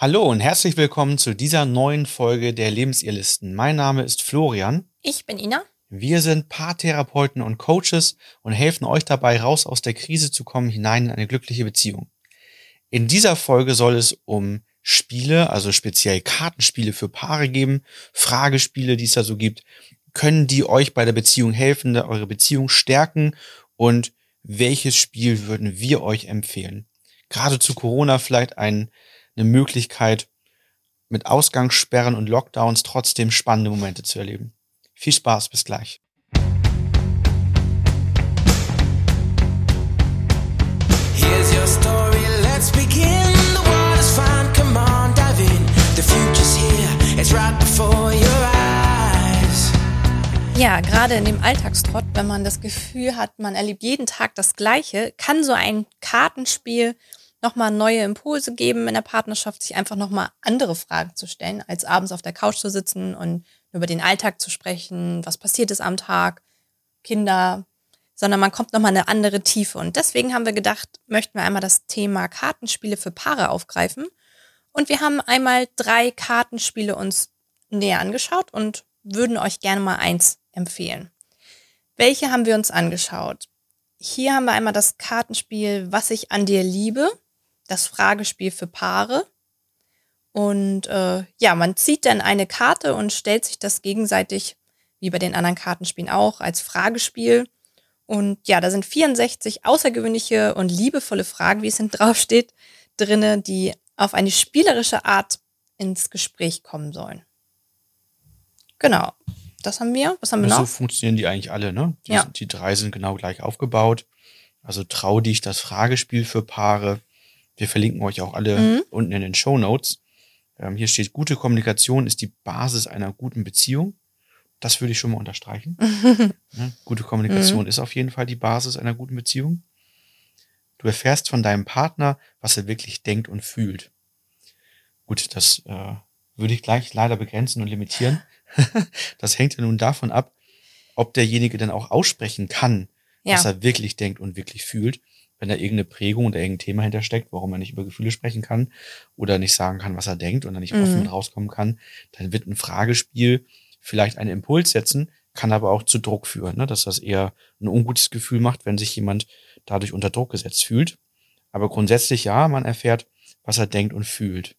Hallo und herzlich willkommen zu dieser neuen Folge der Lebensirrlisten. Mein Name ist Florian. Ich bin Ina. Wir sind Paartherapeuten und Coaches und helfen euch dabei, raus aus der Krise zu kommen, hinein in eine glückliche Beziehung. In dieser Folge soll es um Spiele, also speziell Kartenspiele für Paare geben, Fragespiele, die es da so gibt. Können die euch bei der Beziehung helfen, eure Beziehung stärken und welches Spiel würden wir euch empfehlen? Gerade zu Corona vielleicht ein eine Möglichkeit, mit Ausgangssperren und Lockdowns trotzdem spannende Momente zu erleben. Viel Spaß, bis gleich. Here's your story, let's begin. The world is fine, come on, dive in. The future's here, it's right before your eyes. Ja, gerade in dem Alltagstrott, wenn man das Gefühl hat, man erlebt jeden Tag das Gleiche, kann so ein Kartenspiel nochmal neue Impulse geben in der Partnerschaft, sich einfach nochmal andere Fragen zu stellen, als abends auf der Couch zu sitzen und über den Alltag zu sprechen, was passiert ist am Tag, Kinder, sondern man kommt nochmal eine andere Tiefe. Und deswegen haben wir gedacht, möchten wir einmal das Thema Kartenspiele für Paare aufgreifen. Und wir haben einmal drei Kartenspiele uns näher angeschaut und würden euch gerne mal eins empfehlen. Welche haben wir uns angeschaut? Hier haben wir einmal das Kartenspiel Was ich an dir liebe das Fragespiel für Paare. Und äh, ja, man zieht dann eine Karte und stellt sich das gegenseitig, wie bei den anderen Kartenspielen auch, als Fragespiel. Und ja, da sind 64 außergewöhnliche und liebevolle Fragen, wie es hinten drauf steht, drinne, die auf eine spielerische Art ins Gespräch kommen sollen. Genau. Das haben wir. Was haben wir noch? So funktionieren die eigentlich alle, ne? Die, ja. die drei sind genau gleich aufgebaut. Also trau dich das Fragespiel für Paare, wir verlinken euch auch alle mhm. unten in den Show Notes. Ähm, hier steht, gute Kommunikation ist die Basis einer guten Beziehung. Das würde ich schon mal unterstreichen. ne? Gute Kommunikation mhm. ist auf jeden Fall die Basis einer guten Beziehung. Du erfährst von deinem Partner, was er wirklich denkt und fühlt. Gut, das äh, würde ich gleich leider begrenzen und limitieren. das hängt ja nun davon ab, ob derjenige dann auch aussprechen kann, ja. was er wirklich denkt und wirklich fühlt wenn da irgendeine Prägung oder irgendein Thema hintersteckt, warum er nicht über Gefühle sprechen kann oder nicht sagen kann, was er denkt und dann nicht mhm. offen rauskommen kann, dann wird ein Fragespiel vielleicht einen Impuls setzen, kann aber auch zu Druck führen, ne? dass das eher ein ungutes Gefühl macht, wenn sich jemand dadurch unter Druck gesetzt fühlt. Aber grundsätzlich ja, man erfährt, was er denkt und fühlt.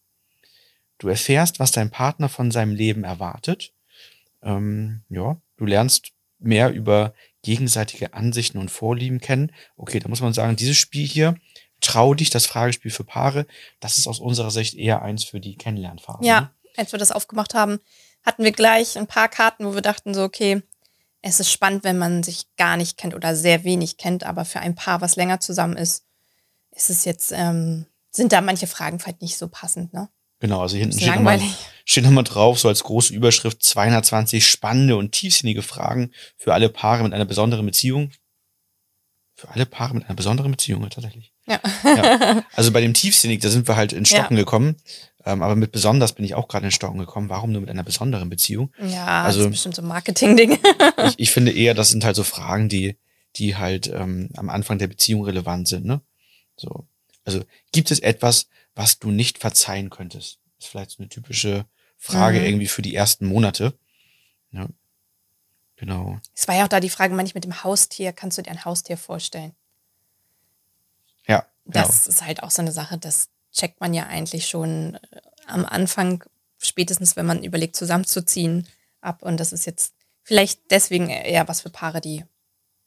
Du erfährst, was dein Partner von seinem Leben erwartet. Ähm, ja, du lernst mehr über gegenseitige Ansichten und Vorlieben kennen. Okay, da muss man sagen, dieses Spiel hier, trau dich, das Fragespiel für Paare, das ist aus unserer Sicht eher eins für die Kennenlernphase. Ja, ne? als wir das aufgemacht haben, hatten wir gleich ein paar Karten, wo wir dachten so, okay, es ist spannend, wenn man sich gar nicht kennt oder sehr wenig kennt, aber für ein Paar, was länger zusammen ist, ist es jetzt, ähm, sind da manche Fragen vielleicht nicht so passend, ne? Genau, also hinten steht nochmal, steht nochmal drauf, so als große Überschrift 220 spannende und tiefsinnige Fragen für alle Paare mit einer besonderen Beziehung. Für alle Paare mit einer besonderen Beziehung, tatsächlich. Ja. ja. Also bei dem tiefsinnig, da sind wir halt in Stocken ja. gekommen. Ähm, aber mit besonders bin ich auch gerade in Stocken gekommen. Warum nur mit einer besonderen Beziehung? Ja, also, das ist bestimmt so ein Marketing-Ding. ich, ich finde eher, das sind halt so Fragen, die, die halt ähm, am Anfang der Beziehung relevant sind, ne? So. Also gibt es etwas, was du nicht verzeihen könntest? Das ist vielleicht so eine typische Frage mhm. irgendwie für die ersten Monate. Ja. Genau. Es war ja auch da die Frage, manchmal mit dem Haustier, kannst du dir ein Haustier vorstellen? Ja. Genau. Das ist halt auch so eine Sache, das checkt man ja eigentlich schon äh, am Anfang, spätestens wenn man überlegt, zusammenzuziehen, ab. Und das ist jetzt vielleicht deswegen eher was für Paare, die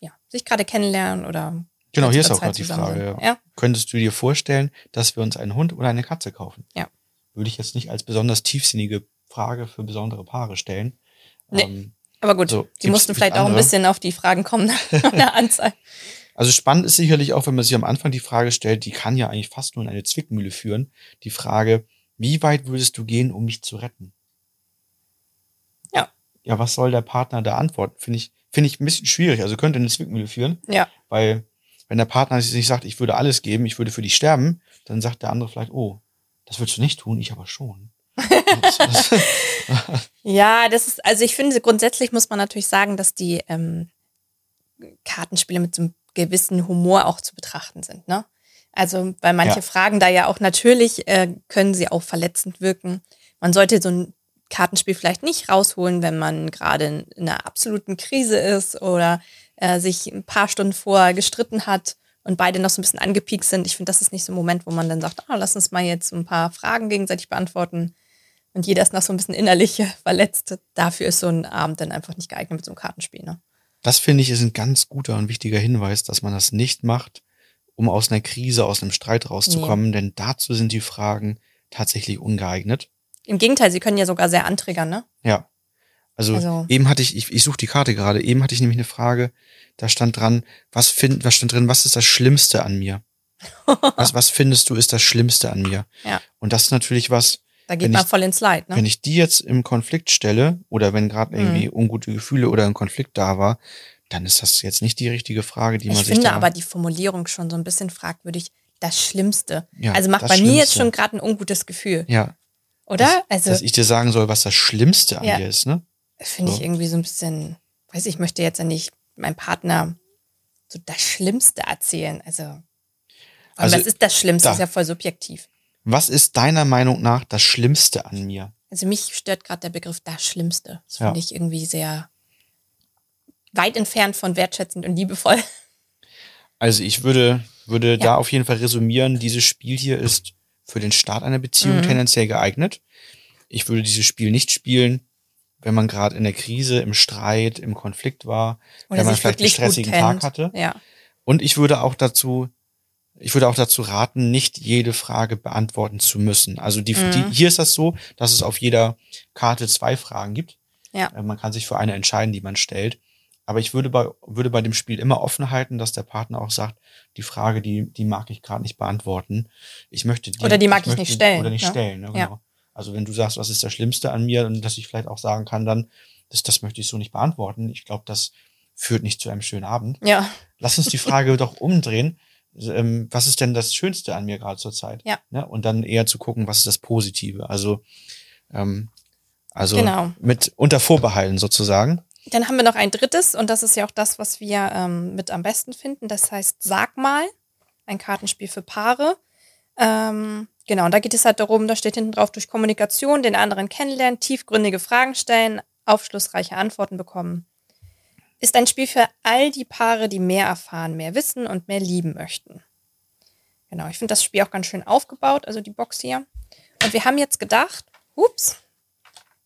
ja, sich gerade kennenlernen oder Genau, hier ist auch gerade die Frage. Ja. ja. Könntest du dir vorstellen, dass wir uns einen Hund oder eine Katze kaufen? Ja. Würde ich jetzt nicht als besonders tiefsinnige Frage für besondere Paare stellen. Nee. Ähm, aber gut, so, die mussten vielleicht auch ein bisschen auf die Fragen kommen von der Anzahl. Also spannend ist sicherlich auch, wenn man sich am Anfang die Frage stellt, die kann ja eigentlich fast nur in eine Zwickmühle führen. Die Frage, wie weit würdest du gehen, um mich zu retten? Ja. Ja, was soll der Partner da antworten? Finde ich, finde ich ein bisschen schwierig. Also könnte eine Zwickmühle führen. Ja. Weil wenn der Partner sich sagt, ich würde alles geben, ich würde für dich sterben, dann sagt der andere vielleicht, oh, das würdest du nicht tun, ich aber schon. ja, das ist, also ich finde, grundsätzlich muss man natürlich sagen, dass die ähm, Kartenspiele mit so einem gewissen Humor auch zu betrachten sind, ne? Also, weil manche Ja. Fragen da ja auch natürlich äh, können sie auch verletzend wirken. Man sollte so ein Kartenspiel vielleicht nicht rausholen, wenn man gerade in einer absoluten Krise ist oder äh, sich ein paar Stunden vorher gestritten hat und beide noch so ein bisschen angepiekt sind. Ich finde, das ist nicht so ein Moment, wo man dann sagt, ah, lass uns mal jetzt ein paar Fragen gegenseitig beantworten. Und jeder ist noch so ein bisschen innerlich verletzt. Dafür ist so ein Abend dann einfach nicht geeignet mit so einem Kartenspiel. Ne? Das finde ich ist ein ganz guter und wichtiger Hinweis, dass man das nicht macht, um aus einer Krise, aus einem Streit rauszukommen, denn dazu sind die Fragen tatsächlich ungeeignet. Im Gegenteil, sie können ja sogar sehr antriggern, ne? Ja. Also, Also- eben hatte ich, ich, ich suche die Karte gerade, eben hatte ich nämlich eine Frage, da stand dran, was find, was stand drin, was ist das Schlimmste an mir? was, was findest du ist das Schlimmste an mir? Ja. Und das ist natürlich was, Da geht man ich- voll ins Leid, ne? wenn ich die jetzt im Konflikt stelle oder wenn gerade irgendwie Mhm. ungute Gefühle oder ein Konflikt da war, dann ist das jetzt nicht die richtige Frage, die man Ich sich finde da aber die Formulierung schon so ein bisschen fragwürdig. Das Schlimmste. Ja, also macht das bei mir jetzt Schlimmste. schon gerade ein ungutes Gefühl, ja, oder? also dass ich dir sagen soll, was das Schlimmste an Ja. dir ist, ne? Finde ich so. irgendwie so ein bisschen, weiß ich, ich möchte jetzt ja nicht meinem Partner so das Schlimmste erzählen. Also, also was ist das Schlimmste? da. ist ja voll subjektiv. Was ist deiner Meinung nach das Schlimmste an mir? Also mich stört gerade der Begriff das Schlimmste. Das Ja. finde ich irgendwie sehr weit entfernt von wertschätzend und liebevoll. Also ich würde, würde da auf jeden Fall resümieren, dieses Spiel hier ist für den Start einer Beziehung Mhm. tendenziell geeignet. Ich würde dieses Spiel nicht spielen, wenn man gerade in der Krise, im Streit, im Konflikt war, Oder wenn man vielleicht einen stressigen. Tag hatte. Ja. Und ich würde auch dazu, ich würde auch dazu raten, nicht jede Frage beantworten zu müssen. Also die, Mhm. die hier ist das so, dass es auf jeder Karte zwei Fragen gibt. Ja. Äh, Man kann sich für eine entscheiden, die man stellt. Aber ich würde bei, würde bei dem Spiel immer offen halten, dass der Partner auch sagt, die Frage, die, die mag ich gerade nicht beantworten. Ich möchte die, Oder die mag ich möchte, nicht stellen, Oder nicht ne? stellen, ne, Ja. Also wenn du sagst, was ist das Schlimmste an mir und dass ich vielleicht auch sagen kann, dann, das, das möchte ich so nicht beantworten. Ich glaube, das führt nicht zu einem schönen Abend. Ja. Lass uns die Frage doch umdrehen. Ähm, was ist denn das Schönste an mir gerade zur Zeit? Ja. Ne? Und dann eher zu gucken, was ist das Positive? Also, ähm, also Genau. mit unter Vorbehalten sozusagen. Dann haben wir noch ein drittes und das ist ja auch das, was wir ähm, mit am besten finden. Das heißt Sag mal, ein Kartenspiel für Paare. Ähm, genau, und da geht es halt darum, da steht hinten drauf, durch Kommunikation den anderen kennenlernen, tiefgründige Fragen stellen, aufschlussreiche Antworten bekommen. Ist ein Spiel für all die Paare, die mehr erfahren, mehr wissen und mehr lieben möchten. Genau, ich finde das Spiel auch ganz schön aufgebaut, also die Box hier. Und wir haben jetzt gedacht, ups,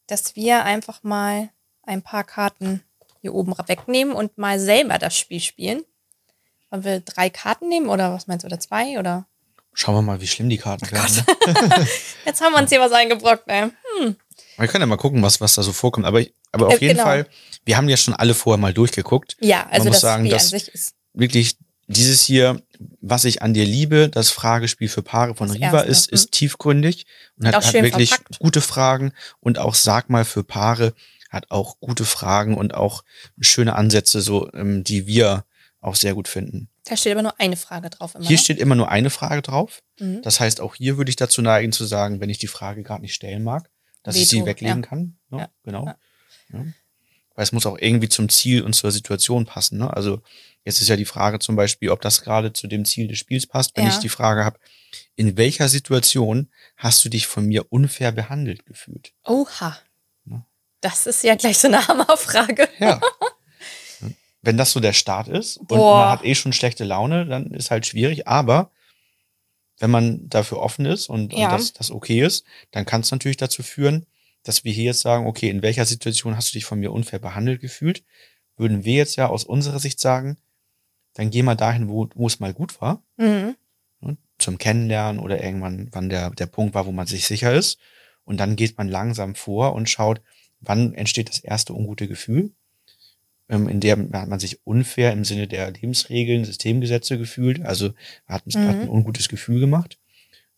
dass wir einfach mal ein paar Karten hier oben wegnehmen und mal selber das Spiel spielen. Wollen wir drei Karten nehmen oder was meinst du, oder zwei? Oder? Schauen wir mal, wie schlimm die Karten werden. Ne? Jetzt haben wir uns hier was eingebrockt, ey. Wir können ja mal gucken, was, was da so vorkommt. Aber, ich- aber auf Äh, jeden genau. Fall, wir haben ja schon alle vorher mal durchgeguckt. Ja, also muss das sagen, Spiel dass-. Wirklich, dieses hier, was ich an dir liebe, das Fragespiel für Paare von Das Riva erste, ist, ist tiefgründig und Und hat, hat wirklich verpackt. gute Fragen und auch sag mal für Paare hat auch gute Fragen und auch schöne Ansätze, so ähm, die wir auch sehr gut finden. Da steht aber nur eine Frage drauf immer. Hier steht immer nur eine Frage drauf. Mhm. Das heißt, auch hier würde ich dazu neigen zu sagen, wenn ich die Frage gerade nicht stellen mag, dass ich sie Veto, weglegen ja. kann. Ne? Ja. Genau. Ja. Ja. Weil es muss auch irgendwie zum Ziel und zur Situation passen. Ne? Also jetzt ist ja die Frage zum Beispiel, ob das gerade zu dem Ziel des Spiels passt. Wenn ich die Frage habe, in welcher Situation hast du dich von mir unfair behandelt gefühlt? Oha. Ne? Das ist ja gleich so eine Hammerfrage. Ja. Wenn das so der Start ist und Boah. man hat eh schon schlechte Laune, dann ist halt schwierig. Aber wenn man dafür offen ist und, Ja. und das, das okay ist, dann kann es natürlich dazu führen, dass wir hier jetzt sagen, okay, in welcher Situation hast du dich von mir unfair behandelt gefühlt? Würden wir jetzt ja aus unserer Sicht sagen, dann geh mal dahin, wo, wo es mal gut war, Mhm. ne, zum Kennenlernen oder irgendwann, wann der, der Punkt war, wo man sich sicher ist. Und dann geht man langsam vor und schaut, wann entsteht das erste ungute Gefühl, in der hat man sich unfair im Sinne der Lebensregeln, Systemgesetze gefühlt, also hat, hat Mhm. ein ungutes Gefühl gemacht.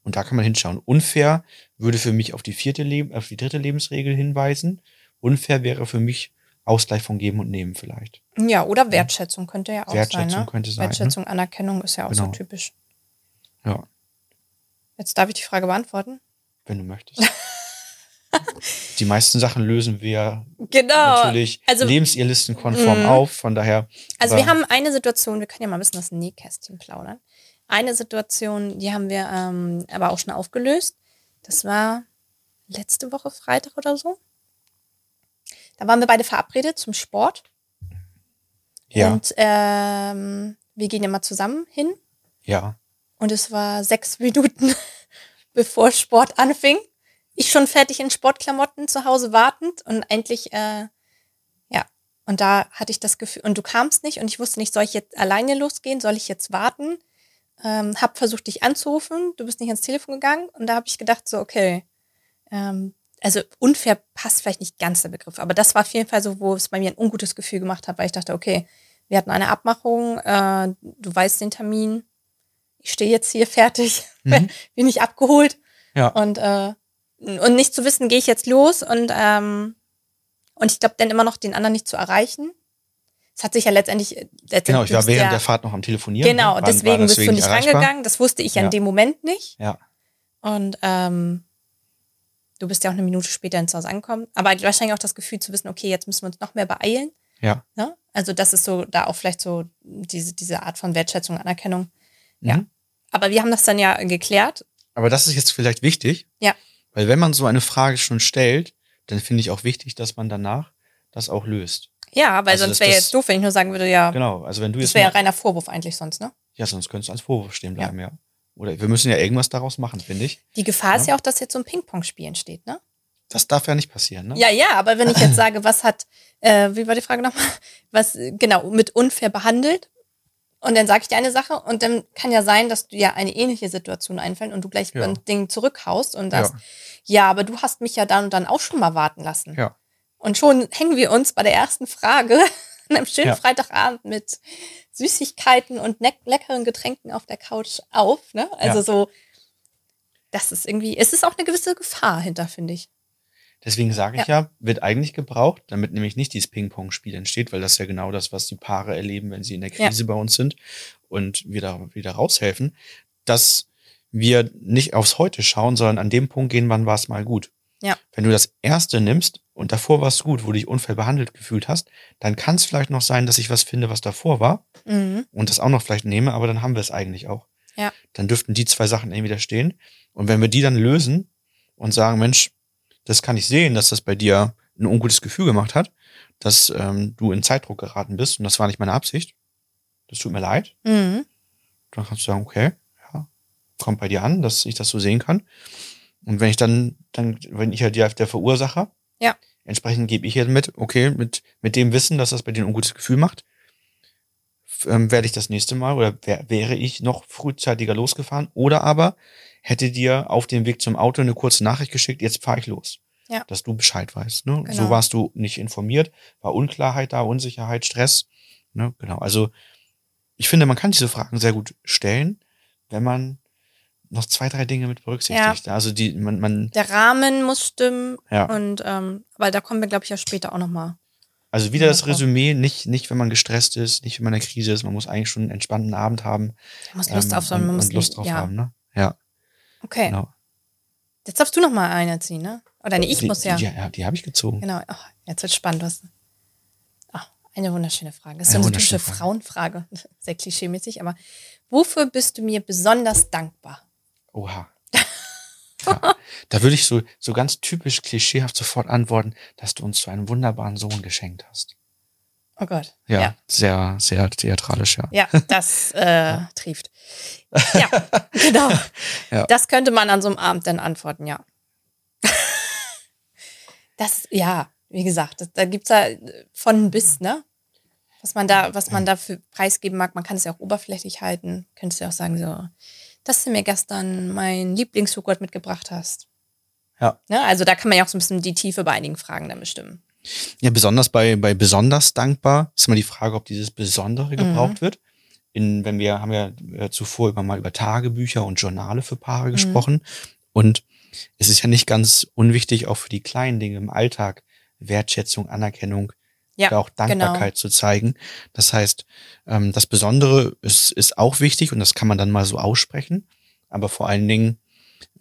Und da kann man hinschauen. Unfair würde für mich auf die vierte Leben, auf die dritte Lebensregel hinweisen. Unfair wäre für mich Ausgleich von Geben und Nehmen vielleicht. Ja, oder Wertschätzung könnte ja auch Wertschätzung sein. Ne? könnte sein, ne? Wertschätzung, Anerkennung ist ja auch so Genau. typisch. Ja, Jetzt darf ich die Frage beantworten. wenn du möchtest. die meisten Sachen lösen wir Genau. natürlich also- lebensirrlistenkonform Mhm. auf. Von daher. Also wir haben eine Situation, wir können ja mal ein bisschen dem Nähkästchen plaudern. eine Situation, die haben wir ähm, aber auch schon aufgelöst. Das war letzte Woche Freitag oder so. Da waren wir beide verabredet zum Sport. Ja. Und ähm, wir gehen immer zusammen hin. ja. Und es war sechs Minuten, bevor Sport anfing. Ich schon fertig in Sportklamotten zu Hause wartend und endlich, äh, ja. Und da hatte ich das Gefühl, und du kamst nicht und ich wusste nicht, soll ich jetzt alleine losgehen, soll ich jetzt warten? Ähm, hab versucht, dich anzurufen, du bist nicht ans Telefon gegangen und da habe ich gedacht, so, okay, ähm, also unfair passt vielleicht nicht ganz der Begriff, aber das war auf jeden Fall so, wo es bei mir ein ungutes Gefühl gemacht hat, weil ich dachte, okay, wir hatten eine Abmachung, äh, du weißt den Termin, ich stehe jetzt hier fertig, Mhm. bin ich abgeholt Ja. und äh, und nicht zu wissen, gehe ich jetzt los und ähm, und ich glaube, dann immer noch den anderen nicht zu erreichen. Es hat sich ja letztendlich, letztendlich Genau, ich war während ja, der Fahrt noch am Telefonieren. Genau, ne? War- war deswegen bist du nicht rangegangen. Das wusste ich ja Ja. in dem Moment nicht. Ja. Und ähm, du bist ja auch eine Minute später ins Haus angekommen. Aber wahrscheinlich auch das Gefühl zu wissen, okay, jetzt müssen wir uns noch mehr beeilen. Ja. Ne? Also das ist so da auch vielleicht so diese, diese Art von Wertschätzung, Anerkennung. Ja. Mhm. Aber wir haben das dann ja geklärt. Aber das ist jetzt vielleicht wichtig. Ja. Weil wenn man so eine Frage schon stellt, dann finde ich auch wichtig, dass man danach das auch löst. Ja, weil Also sonst das- wäre das- jetzt doof, wenn ich nur sagen würde, ja, Genau. Also wenn du das jetzt wäre ja mal, reiner Vorwurf eigentlich sonst, ne? ja, sonst könntest du als Vorwurf stehen bleiben, ja. Oder wir müssen ja irgendwas daraus machen, finde ich. Die Gefahr ist Ja. ja auch, dass jetzt so ein Ping-Pong-Spiel entsteht, ne? Das darf ja nicht passieren, ne? Ja, ja, aber wenn ich jetzt sage, was hat, äh, wie war die Frage nochmal? Was, genau, mit unfair behandelt. Und dann sage ich dir eine Sache und dann kann ja sein, dass du ja eine ähnliche Situation einfällt und du gleich Ja. ein Ding zurückhaust und Ja. sagst, ja. aber du hast mich ja dann und dann auch schon mal warten lassen. Ja. Und schon hängen wir uns bei der ersten Frage an einem schönen Ja. Freitagabend mit Süßigkeiten und leckeren Getränken auf der Couch auf. Ne? Also Ja. so, das ist irgendwie, es ist auch eine gewisse Gefahr hinter, finde ich. Deswegen sage ich ja. wird eigentlich gebraucht, damit nämlich nicht dieses Ping-Pong-Spiel entsteht, weil das ist ja genau das, was die Paare erleben, wenn sie in der Ja. Krise bei uns sind und wir da wieder raushelfen, dass wir nicht aufs Heute schauen, sondern an dem Punkt gehen, wann war es mal gut. Ja. Wenn du das erste nimmst und davor war es gut, wo du dich unfair behandelt gefühlt hast, dann kann es vielleicht noch sein, dass ich was finde, was davor war Mhm. und das auch noch vielleicht nehme, aber dann haben wir es eigentlich auch. Ja. Dann dürften die zwei Sachen entweder stehen. Und wenn wir die dann lösen und sagen, Mensch, das kann ich sehen, dass das bei dir ein ungutes Gefühl gemacht hat, dass ähm, du in Zeitdruck geraten bist und das war nicht meine Absicht. Das tut mir leid. Mhm. Dann kannst du sagen, okay, ja, kommt bei dir an, dass ich das so sehen kann. Und wenn ich dann, dann, wenn ich ja der, der Verursacher, Ja. entsprechend gebe ich hier mit, okay, mit, mit dem Wissen, dass das bei dir ein ungutes Gefühl macht, ähm, werde ich das nächste Mal oder wär, wäre ich noch frühzeitiger losgefahren oder aber hätte dir auf dem Weg zum Auto eine kurze Nachricht geschickt, jetzt fahre ich los. Ja. Dass du Bescheid weißt. Ne? Genau. So warst du nicht informiert, war Unklarheit da, Unsicherheit, Stress. Ne? Genau. Also ich finde, man kann diese Fragen sehr gut stellen, wenn man noch zwei, drei Dinge mit berücksichtigt. Also die, man, man, Der Rahmen muss stimmen ja. und ähm, weil da kommen wir, glaube ich, ja später auch nochmal. Also wieder das. Resümee, nicht, nicht wenn man gestresst ist, nicht wenn man in der Krise ist, man muss eigentlich schon einen entspannten Abend haben. Da muss Lust ähm, auf so und, man muss und Lust drauf ja. haben, ne? Ja, Okay. genau. Jetzt darfst du noch mal eine ziehen, ne? Oder nee, ich die, muss ja. Die, ja, die habe ich gezogen. Genau. Oh, jetzt wird spannend. Was? Oh, eine wunderschöne Frage. Das ist Eine so eine typische wunderschöne Frauenfrage. Sehr klischeemäßig, aber wofür bist du mir besonders dankbar? Oha. Ja. Da würde ich so, so ganz typisch klischeehaft sofort antworten, dass du uns so einen wunderbaren Sohn geschenkt hast. Oh Gott. Ja, Ja, sehr, sehr theatralisch, ja. ja das äh, trieft. Ja, genau. Ja. Das könnte man an so einem Abend dann antworten, ja. Das, ja, wie gesagt, das, da gibt's ja von bis, ne? Was man da, was man da für preisgeben mag, man kann es ja auch oberflächlich halten. Könntest du ja auch sagen, so, dass du mir gestern mein Lieblingsjoghurt mitgebracht hast. Ja. Ne? Also da kann man ja auch so ein bisschen die Tiefe bei einigen Fragen dann bestimmen. Ja, besonders bei, bei besonders dankbar ist immer die Frage, ob dieses Besondere Mhm. gebraucht wird. In, wenn wir haben ja äh, zuvor über mal über Tagebücher und Journale für Mhm. Paare gesprochen. Und es ist ja nicht ganz unwichtig, auch für die kleinen Dinge im Alltag Wertschätzung, Anerkennung, Ja, auch genau. Dankbarkeit zu zeigen. Das heißt, ähm, das Besondere ist, ist auch wichtig und das kann man dann mal so aussprechen. Aber vor allen Dingen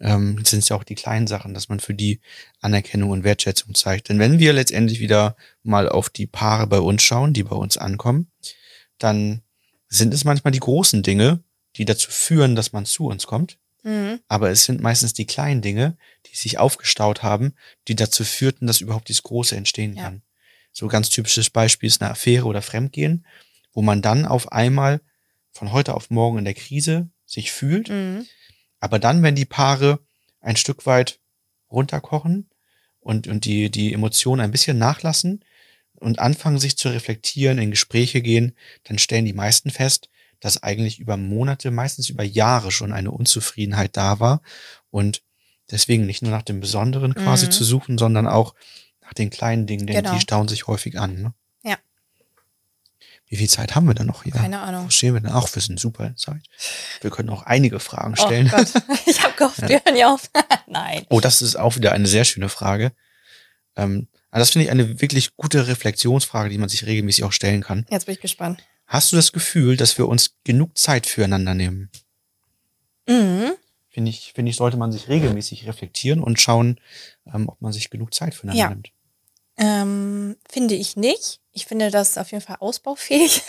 ähm, sind es ja auch die kleinen Sachen, dass man für die Anerkennung und Wertschätzung zeigt. Denn wenn wir letztendlich wieder mal auf die Paare bei uns schauen, die bei uns ankommen, dann sind es manchmal die großen Dinge, die dazu führen, dass man zu uns kommt. Mhm. Aber es sind meistens die kleinen Dinge, die sich aufgestaut haben, die dazu führten, dass überhaupt dieses Große entstehen Ja. kann. So ganz typisches Beispiel ist eine Affäre oder Fremdgehen, wo man dann auf einmal von heute auf morgen in der Krise sich fühlt. Mhm. Aber dann, wenn die Paare ein Stück weit runterkochen und, und die, die Emotionen ein bisschen nachlassen und anfangen sich zu reflektieren, in Gespräche gehen, dann stellen die meisten fest, dass eigentlich über Monate, meistens über Jahre schon eine Unzufriedenheit da war und deswegen nicht nur nach dem Besonderen quasi Mhm. zu suchen, sondern auch nach den kleinen Dingen, denn Genau. die stauen sich häufig an. Ne? Ja. Wie viel Zeit haben wir denn noch hier? Keine Ahnung. Wo stehen wir denn? Ach, wir sind super in Zeit. Wir können auch einige Fragen Oh stellen. Gott, ich habe gehofft, wir hören ja auf. Nein. Oh, das ist auch wieder eine sehr schöne Frage. Ähm, also das finde ich eine wirklich gute Reflexionsfrage, die man sich regelmäßig auch stellen kann. Jetzt bin ich gespannt. Hast du das Gefühl, dass wir uns genug Zeit füreinander nehmen? Mhm. Finde ich, finde ich, sollte man sich regelmäßig reflektieren und schauen, ähm, ob man sich genug Zeit füreinander Ja. nimmt. Ähm, finde ich nicht. Ich finde das auf jeden Fall ausbaufähig.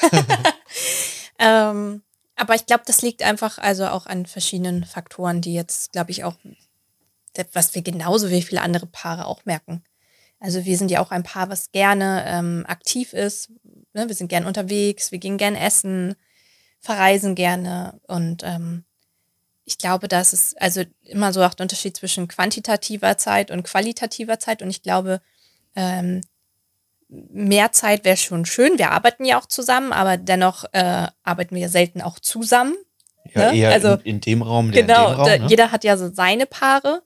ähm, aber ich glaube, das liegt einfach also auch an verschiedenen Faktoren, die jetzt, glaube ich, auch, was wir genauso wie viele andere Paare auch merken. Also wir sind ja auch ein Paar, was gerne ähm, aktiv ist. Ne? Wir sind gern unterwegs, wir gehen gern essen, verreisen gerne. Und ähm, ich glaube, das ist also immer so auch der Unterschied zwischen quantitativer Zeit und qualitativer Zeit. Und ich glaube, ähm, mehr Zeit wäre schon schön. Wir arbeiten ja auch zusammen, aber dennoch äh, arbeiten wir selten auch zusammen. Ja, Ne? eher Also, in, in dem Raum, Genau, dem Raum. ne? jeder hat ja so seine Paare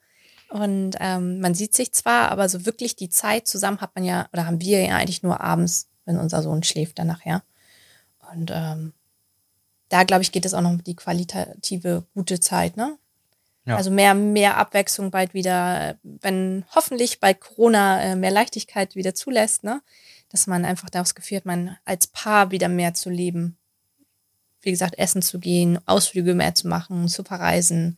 und ähm, man sieht sich zwar, aber so wirklich die Zeit zusammen hat man ja, oder haben wir ja eigentlich nur abends, wenn unser Sohn schläft dann nachher. Und ähm, da, glaube ich, geht es auch noch um die qualitative gute Zeit, ne? Ja. Also mehr, mehr Abwechslung bald wieder, wenn hoffentlich bald Corona äh, mehr Leichtigkeit wieder zulässt, ne? Dass man einfach das Gefühl hat, man als Paar wieder mehr zu leben. Wie gesagt, essen zu gehen, Ausflüge mehr zu machen, zu verreisen.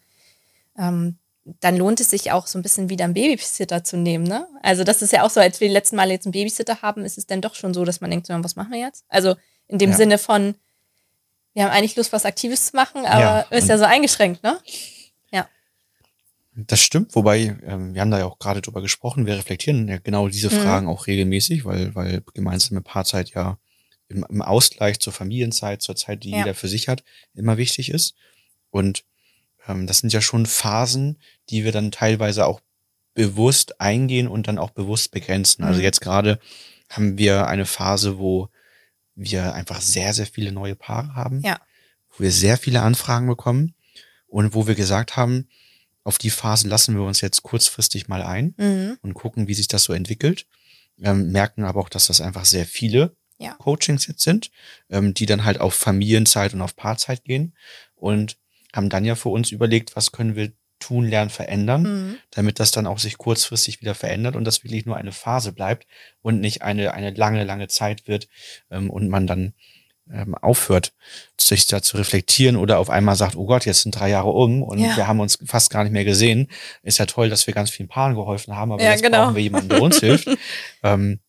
Ähm, dann lohnt es sich auch so ein bisschen wieder einen Babysitter zu nehmen, ne? Also das ist ja auch so, als wir die letzten Mal jetzt einen Babysitter haben, ist es dann doch schon so, dass man denkt, was machen wir jetzt? Also in dem Ja. Sinne von, wir haben eigentlich Lust, was Aktives zu machen, aber Ja, ist ja so eingeschränkt, ne? Das stimmt, wobei ähm, wir haben da ja auch gerade drüber gesprochen. Wir reflektieren ja genau diese Mhm. Fragen auch regelmäßig, weil weil gemeinsame Paarzeit ja im, im Ausgleich zur Familienzeit, zur Zeit, die Ja. jeder für sich hat, immer wichtig ist. Und ähm, das sind ja schon Phasen, die wir dann teilweise auch bewusst eingehen und dann auch bewusst begrenzen. Also Mhm. jetzt gerade haben wir eine Phase, wo wir einfach sehr, sehr viele neue Paare haben, Ja. wo wir sehr viele Anfragen bekommen und wo wir gesagt haben, auf die Phase lassen wir uns jetzt kurzfristig mal ein Mhm. und gucken, wie sich das so entwickelt. Ähm, merken aber auch, dass das einfach sehr viele Ja. Coachings jetzt sind, ähm, die dann halt auf Familienzeit und auf Paarzeit gehen und haben dann ja für uns überlegt, was können wir tun, lernen, verändern, Mhm. damit das dann auch sich kurzfristig wieder verändert und das wirklich nur eine Phase bleibt und nicht eine, eine lange, lange Zeit wird ähm, und man dann ähm, aufhört, sich da zu reflektieren oder auf einmal sagt, oh Gott, jetzt sind drei Jahre um und Ja. wir haben uns fast gar nicht mehr gesehen. Ist ja toll, dass wir ganz vielen Paaren geholfen haben, aber Ja, jetzt genau. brauchen wir jemanden, der uns hilft. Ähm,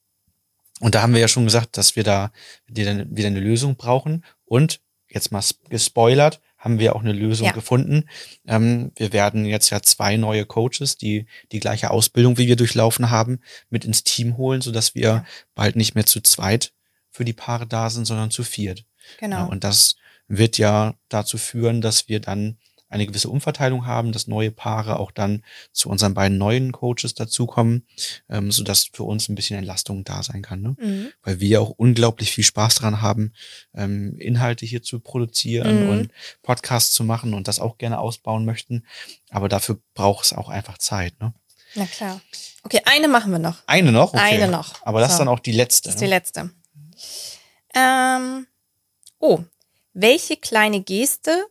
und da haben wir ja schon gesagt, dass wir da wieder, eine Lösung brauchen. Und jetzt mal sp- gespoilert, haben wir auch eine Lösung Ja. gefunden. Ähm, wir werden jetzt ja zwei neue Coaches, die die gleiche Ausbildung wie wir durchlaufen haben, mit ins Team holen, sodass wir Ja. bald nicht mehr zu zweit für die Paare da sind, sondern zu viert. Genau. Ja, und das wird ja dazu führen, dass wir dann eine gewisse Umverteilung haben, dass neue Paare auch dann zu unseren beiden neuen Coaches dazukommen, ähm, sodass für uns ein bisschen Entlastung da sein kann. Ne? mhm. Weil wir auch unglaublich viel Spaß dran haben, ähm, Inhalte hier zu produzieren Mhm. und Podcasts zu machen und das auch gerne ausbauen möchten. Aber dafür braucht es auch einfach Zeit. Ne? Na klar. Okay, eine machen wir noch. Eine noch? Okay. Eine noch. Aber das ist So. dann auch die letzte. Das ist die ne? Ähm, oh, welche kleine Geste,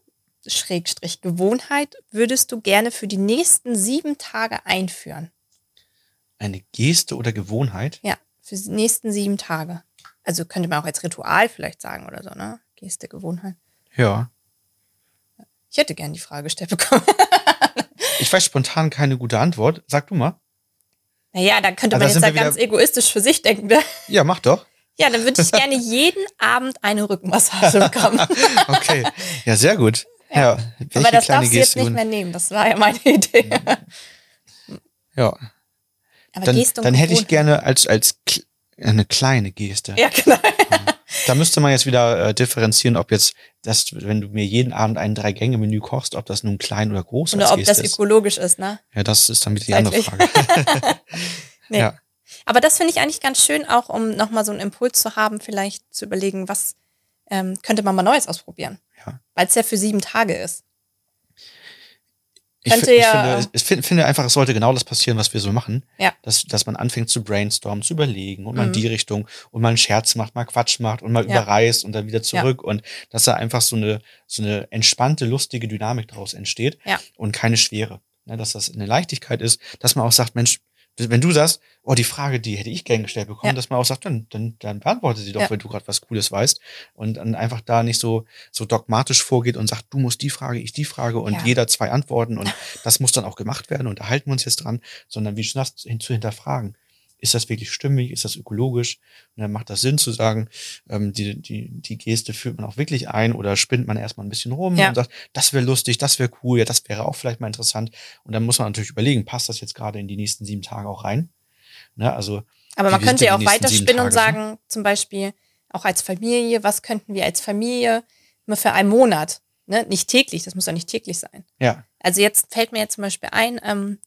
Schrägstrich Gewohnheit, würdest du gerne für die nächsten sieben Tage einführen? Eine Geste oder Gewohnheit? Ja, für die nächsten sieben Tage. Also könnte man auch als Ritual vielleicht sagen oder so, ne? Geste, Gewohnheit. Ja. Ich hätte gern die Frage gestellt bekommen. Ich weiß spontan keine gute Antwort. Sag du mal. naja, dann könnte Ah, man da jetzt ja wir ganz egoistisch für sich denken. Ne? Ja, mach doch. Ja, dann würde ich gerne jeden Abend eine Rückenmassage bekommen. Okay. Ja, sehr gut. Ja, welche Aber das darfst du jetzt nicht mehr nehmen. Das war ja meine Idee. Ja, Aber dann, Geste und dann hätte ich gerne als, als eine kleine Geste. Ja, genau. Da müsste man jetzt wieder äh, differenzieren, ob jetzt das, wenn du mir jeden Abend ein Drei-Gänge-Menü kochst, ob das nun klein oder groß Oder als ob das Geste ist. ökologisch ist, ne? Ja, das ist dann wieder die andere. Frage. Nee. Ja. Aber das finde ich eigentlich ganz schön, auch um nochmal so einen Impuls zu haben, vielleicht zu überlegen, was ähm, könnte man mal Neues ausprobieren. Ja. Weil es ja für sieben Tage ist. Ich, ich ja- finde, ich finde, finde einfach, es sollte genau das passieren, was wir so machen. Ja. Dass, dass man anfängt zu brainstormen, zu überlegen und mal in Mhm. die Richtung und mal einen Scherz macht, mal Quatsch macht und mal Ja. überreißt und dann wieder zurück und dass da einfach so eine, so eine entspannte, lustige Dynamik daraus entsteht Ja. und keine Schwere. Ne, dass das eine Leichtigkeit ist, dass man auch sagt, Mensch, wenn du sagst, oh, die Frage, die hätte ich gern gestellt bekommen, Ja. dass man auch sagt, dann, dann, dann beantworte sie doch, Ja. wenn du gerade was Cooles weißt. Und dann einfach da nicht so, so dogmatisch vorgeht und sagt, du musst die Frage, ich die Frage und Ja. jeder zwei Antworten und das muss dann auch gemacht werden und da halten wir uns jetzt dran, sondern wie schon das hin, zu hinterfragen. Ist das wirklich stimmig? Ist das ökologisch? Und dann macht das Sinn zu sagen, ähm, die, die, die Geste führt man auch wirklich ein oder spinnt man erstmal ein bisschen rum Ja. und sagt, das wäre lustig, das wäre cool, ja, das wäre auch vielleicht mal interessant. Und dann muss man natürlich überlegen, passt das jetzt gerade in die nächsten sieben Tage auch rein? Ne, also Aber man könnte sind ja auch sieben weiterspinnen und sagen, zum Beispiel auch als Familie, was könnten wir als Familie mal für einen Monat, ne? nicht täglich, das muss ja nicht täglich sein. ja, Also jetzt fällt mir jetzt zum Beispiel ein, ähm,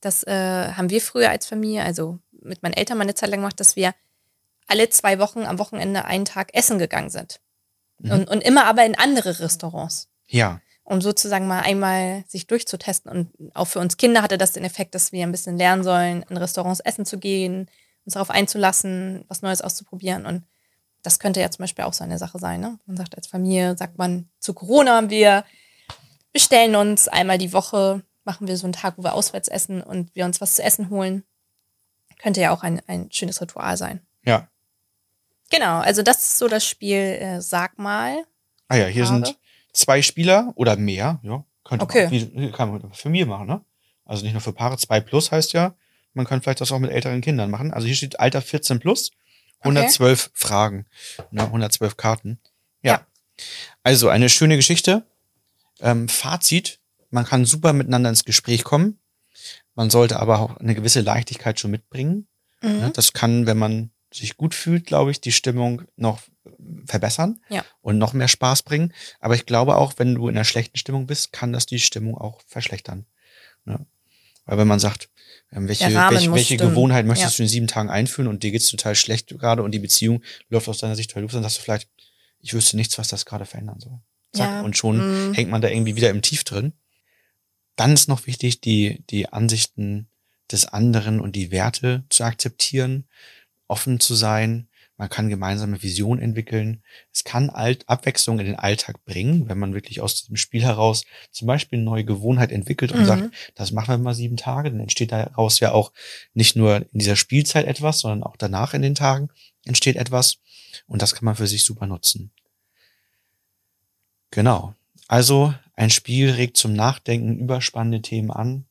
das äh, haben wir früher als Familie, also mit meinen Eltern mal eine Zeit lang gemacht, dass wir alle zwei Wochen am Wochenende einen Tag essen gegangen sind. Mhm. Und, und immer aber in andere Restaurants. ja, um sozusagen mal einmal sich durchzutesten. Und auch für uns Kinder hatte das den Effekt, dass wir ein bisschen lernen sollen, in Restaurants essen zu gehen, uns darauf einzulassen, was Neues auszuprobieren. Und das könnte ja zum Beispiel auch so eine Sache sein. Ne? Man sagt als Familie, sagt man, zu Corona haben wir, bestellen uns einmal die Woche, machen wir so einen Tag, wo wir auswärts essen und wir uns was zu essen holen. Könnte ja auch ein, ein schönes Ritual sein. ja. Genau, also das ist so das Spiel, äh, sag mal. Ah ja, hier Paare? sind zwei Spieler oder mehr, ja. Könnte Okay. man, kann man für mir machen, ne? Also nicht nur für Paare, zwei plus heißt ja, man kann vielleicht das auch mit älteren Kindern machen. Also hier steht Alter 14 plus, 112 Fragen, ne, 112 Karten. Ja. Ja. Also eine schöne Geschichte. Ähm, Fazit, man kann super miteinander ins Gespräch kommen. Man sollte aber auch eine gewisse Leichtigkeit schon mitbringen. Mhm. Ne? Das kann, wenn man sich gut fühlt, glaube ich, die Stimmung noch verbessern Ja. und noch mehr Spaß bringen. Aber ich glaube auch, wenn du in einer schlechten Stimmung bist, kann das die Stimmung auch verschlechtern. Ne? Weil wenn man sagt, ähm, welche, welche, welche. Gewohnheit möchtest Ja. du in sieben Tagen einführen und dir geht's total schlecht gerade und die Beziehung läuft aus deiner Sicht total los, dann sagst du vielleicht, ich wüsste nichts, was das gerade verändern soll. Zack, Ja. und schon Mhm. hängt man da irgendwie wieder im Tief drin. Dann ist noch wichtig, die, die Ansichten des anderen und die Werte zu akzeptieren, offen zu sein. Man kann gemeinsame Visionen entwickeln. Es kann Alt Abwechslung in den Alltag bringen, wenn man wirklich aus diesem Spiel heraus zum Beispiel eine neue Gewohnheit entwickelt und Mhm. sagt, das machen wir mal sieben Tage, dann entsteht daraus ja auch nicht nur in dieser Spielzeit etwas, sondern auch danach in den Tagen entsteht etwas. Und das kann man für sich super nutzen. Genau. Also ein Spiel regt zum Nachdenken über spannende Themen an.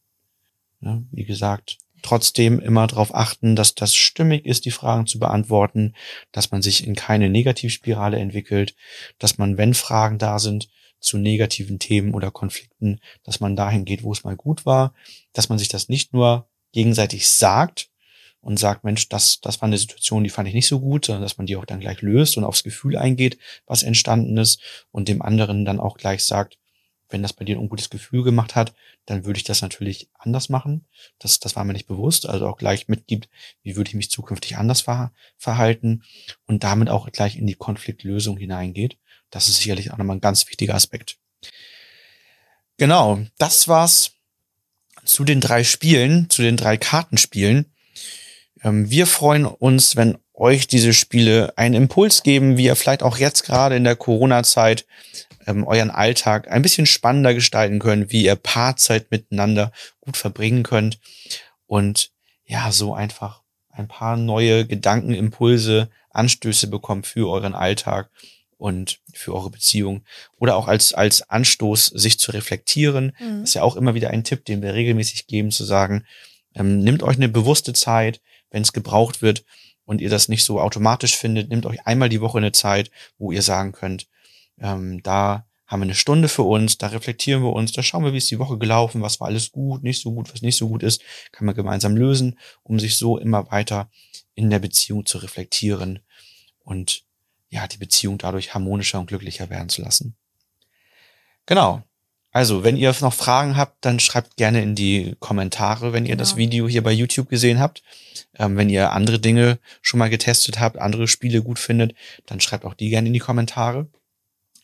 Ja, wie gesagt, trotzdem immer darauf achten, dass das stimmig ist, die Fragen zu beantworten, dass man sich in keine Negativspirale entwickelt, dass man, wenn Fragen da sind, zu negativen Themen oder Konflikten, dass man dahin geht, wo es mal gut war, dass man sich das nicht nur gegenseitig sagt und sagt, Mensch, das, das war eine Situation, die fand ich nicht so gut, sondern dass man die auch dann gleich löst und aufs Gefühl eingeht, was entstanden ist und dem anderen dann auch gleich sagt, wenn das bei dir ein ungutes Gefühl gemacht hat, dann würde ich das natürlich anders machen. Das, das war mir nicht bewusst. Also auch gleich mitgibt, wie würde ich mich zukünftig anders ver verhalten und damit auch gleich in die Konfliktlösung hineingeht. Das ist sicherlich auch nochmal ein ganz wichtiger Aspekt. Genau, das war's zu den drei Spielen, zu den drei Kartenspielen. Ähm, wir freuen uns, wenn euch diese Spiele einen Impuls geben, wie ihr vielleicht auch jetzt gerade in der Corona-Zeit ähm, euren Alltag ein bisschen spannender gestalten könnt, wie ihr Paarzeit miteinander gut verbringen könnt und ja, so einfach ein paar neue Gedanken, Impulse, Anstöße bekommt für euren Alltag und für eure Beziehung oder auch als, als Anstoß, sich zu reflektieren. Mhm. Das ist ja auch immer wieder ein Tipp, den wir regelmäßig geben, zu sagen, ähm, nehmt euch eine bewusste Zeit, wenn es gebraucht wird und ihr das nicht so automatisch findet, nehmt euch einmal die Woche eine Zeit, wo ihr sagen könnt, ähm, da haben wir eine Stunde für uns, da reflektieren wir uns, da schauen wir, wie ist die Woche gelaufen, was war alles gut, nicht so gut, was nicht so gut ist, kann man gemeinsam lösen, um sich so immer weiter in der Beziehung zu reflektieren und ja, die Beziehung dadurch harmonischer und glücklicher werden zu lassen. Genau. Also, wenn ihr noch Fragen habt, dann schreibt gerne in die Kommentare, wenn ihr genau. das Video hier bei YouTube gesehen habt. Ähm, wenn ihr andere Dinge schon mal getestet habt, andere Spiele gut findet, dann schreibt auch die gerne in die Kommentare.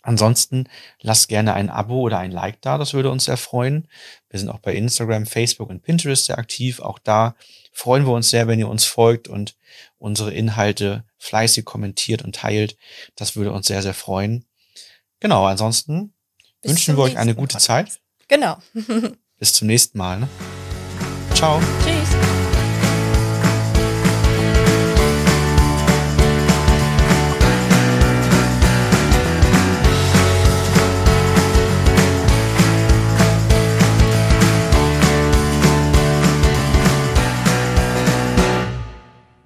Ansonsten lasst gerne ein Abo oder ein Like da, das würde uns sehr freuen. Wir sind auch bei Instagram, Facebook und Pinterest sehr aktiv. Auch da freuen wir uns sehr, wenn ihr uns folgt und unsere Inhalte fleißig kommentiert und teilt. Das würde uns sehr, sehr freuen. Genau, ansonsten Bis wünschen wir euch eine gute Podcast. Zeit. Genau. Bis zum nächsten Mal. Ne? Ciao. Tschüss.